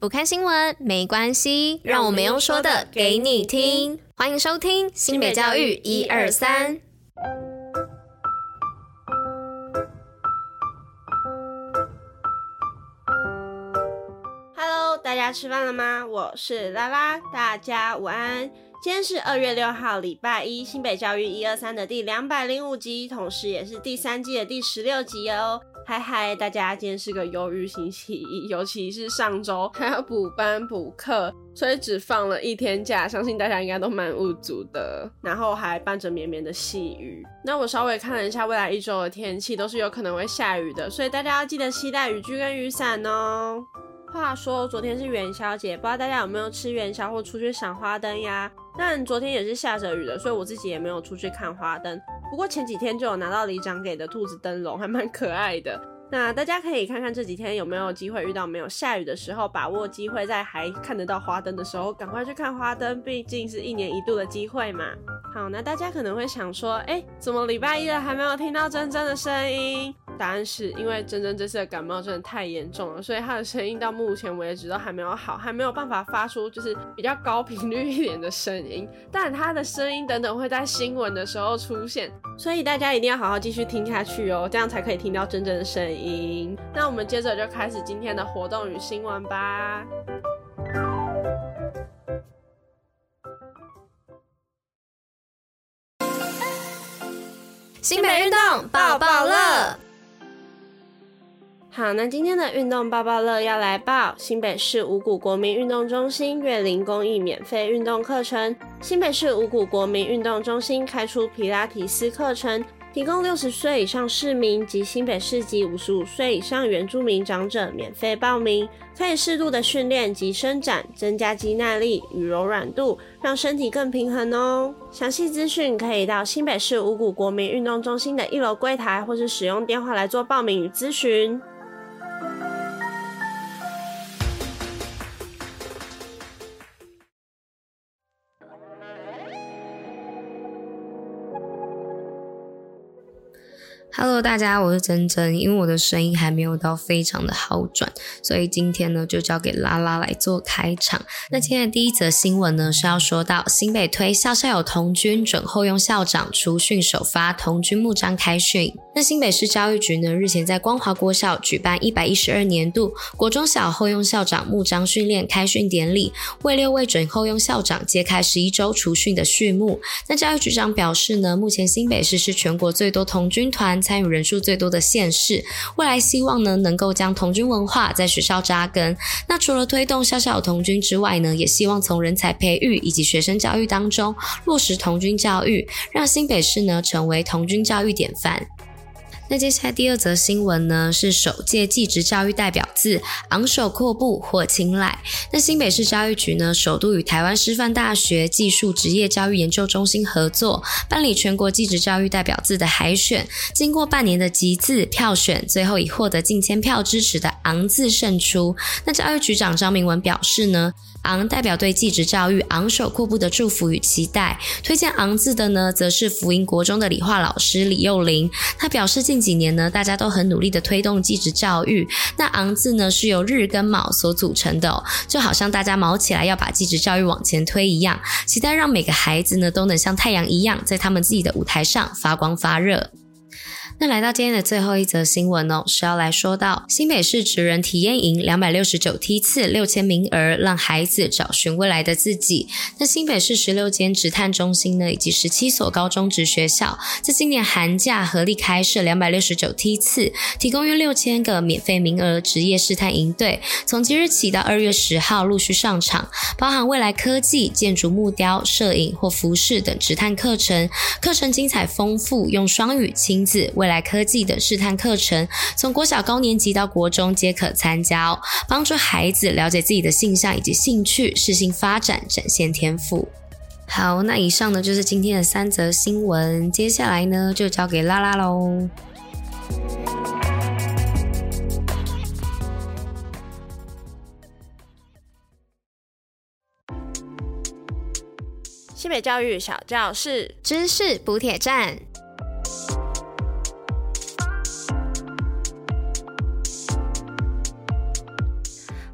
不看新闻没关系，让我们用说的给你听。欢迎收听新北教育一二三。Hello，大家吃饭了吗？我是拉拉，大家午安。今天是二月六号，礼拜一，新北教育一二三的第两百零五集，同时也是第三季的第十六集哦。嗨嗨，大家，今天是个忧郁星期一，尤其是上周还要 补班补课，所以只放了一天假，相信大家应该都蛮无足的。然后还伴着绵绵的细雨。那我稍微看了一下未来一周的天气，都是有可能会下雨的，所以大家要记得携带雨具跟雨伞哦。话说昨天是元宵节，不知道大家有没有吃元宵或出去赏花灯呀？但昨天也是下着雨的，所以我自己也没有出去看花灯。不过前几天就有拿到里长给的兔子灯笼，还蛮可爱的。那大家可以看看这几天有没有机会遇到没有下雨的时候，把握机会在还看得到花灯的时候，赶快去看花灯，毕竟是一年一度的机会嘛。好，那大家可能会想说，哎、怎么礼拜一了还没有听到珍珍的声音？答案是因为珍珍这次的感冒真的太严重了，所以她的声音到目前为止都还没有好，还没有办法发出就是比较高频率一点的声音。但她的声音等等会在新闻的时候出现，所以大家一定要好好继续听下去哦，这样才可以听到真正的声音。那我们接着就开始今天的活动与新闻吧。新北运动报报乐。好，那今天的运动报报乐要来报新北市五股国民运动中心月龄公益免费运动课程。新北市五股国民运动中心开出皮拉提斯课程，提供六十岁以上市民及新北市及五十五岁以上原住民长者免费报名，可以适度的训练及伸展，增加肌耐力与柔软度，让身体更平衡哦。详细资讯可以到新北市五股国民运动中心的一楼柜台，或是使用电话来做报名与咨询。Hello，大家，我是珍珍。因为我的声音还没有到非常的好转，所以今天呢就交给拉拉来做开场。那今天的第一则新闻呢是要说到新北推校校有童军准后用校长除训首发童军木章开训。那新北市教育局呢日前在光华国校举办一百一十二年度国中小后用校长木章训练开训典礼，为六位准后用校长揭开十一周除训的序幕。那教育局长表示呢，目前新北市是全国最多童军团。参与人数最多的县市，未来希望呢能够将童军文化在学校扎根。那除了推动校校有童军之外呢，也希望从人才培育以及学生教育当中落实童军教育，让新北市呢成为童军教育典范。那接下来第二则新闻呢，是首届技职教育代表字昂首阔步获青睐。那新北市教育局呢，首度与台湾师范大学技术职业教育研究中心合作，办理全国技职教育代表字的海选。经过半年的集字票选，最后以获得近千票支持的昂字胜出。那教育局长张明文表示呢，昂代表对技职教育昂首阔步的祝福与期待。推荐昂字的呢，则是福音国中的理化老师李幼玲。他表示，近几年呢，大家都很努力的推动技职教育。那昂字呢，是由日跟卯所组成的，就好像大家卯起来要把技职教育往前推一样。期待让每个孩子呢，都能像太阳一样，在他们自己的舞台上发光发热。那来到今天的最后一则新闻哦，是要来说到新北市职人体验营两百六十九梯次六千名额，让孩子找寻未来的自己。那新北市十六间职探中心呢，以及十七所高中职学校，在今年寒假合力开设两百六十九梯次，提供约六千个免费名额职业试探营队，从即日起到二月十号陆续上场，包含未来科技、建筑木雕、摄影或服饰等职探课程，课程精彩丰富，用双语亲自为。来科技的试探课程，从国小高年级到国中皆可参加哦，帮助孩子了解自己的性向以及兴趣，适性发展，展现天赋。好，那以上呢就是今天的三则新闻，接下来呢就交给拉拉喽。西北教育小教室，知识补铁站。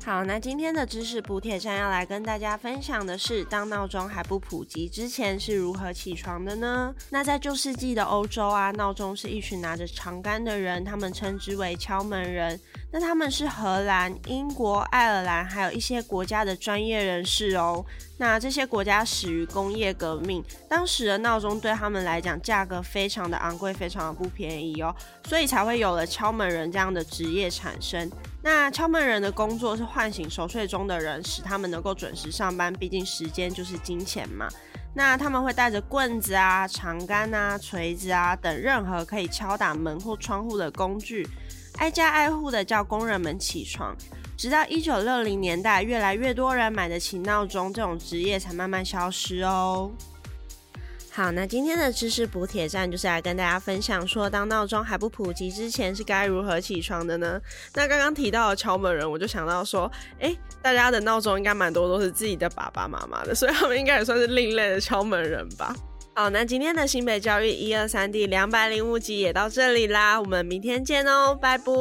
好，那今天的知识补铁站要来跟大家分享的是，当闹钟还不普及之前是如何起床的呢？那在旧世纪的欧洲啊，闹钟是一群拿着长杆的人，他们称之为敲门人。那他们是荷兰、英国、爱尔兰，还有一些国家的专业人士哦。那这些国家始于工业革命，当时的闹钟对他们来讲价格非常的昂贵，非常的不便宜哦，所以才会有了敲门人这样的职业产生。那敲门人的工作是唤醒熟睡中的人，使他们能够准时上班。毕竟时间就是金钱嘛。那他们会带着棍子啊、长杆啊、锤子啊等任何可以敲打门或窗户的工具，挨家挨户的叫工人们起床。直到一九六零年代，越来越多人买得起闹钟，这种职业才慢慢消失哦。好，那今天的知识补铁站就是来跟大家分享说，当闹钟还不普及之前是该如何起床的呢？那刚刚提到的敲门人，我就想到说，哎、大家的闹钟应该蛮多都是自己的爸爸妈妈的，所以他们应该也算是另类的敲门人吧。好，那今天的新北教育一二三第两百零五集也到这里啦，我们明天见哦，拜拜。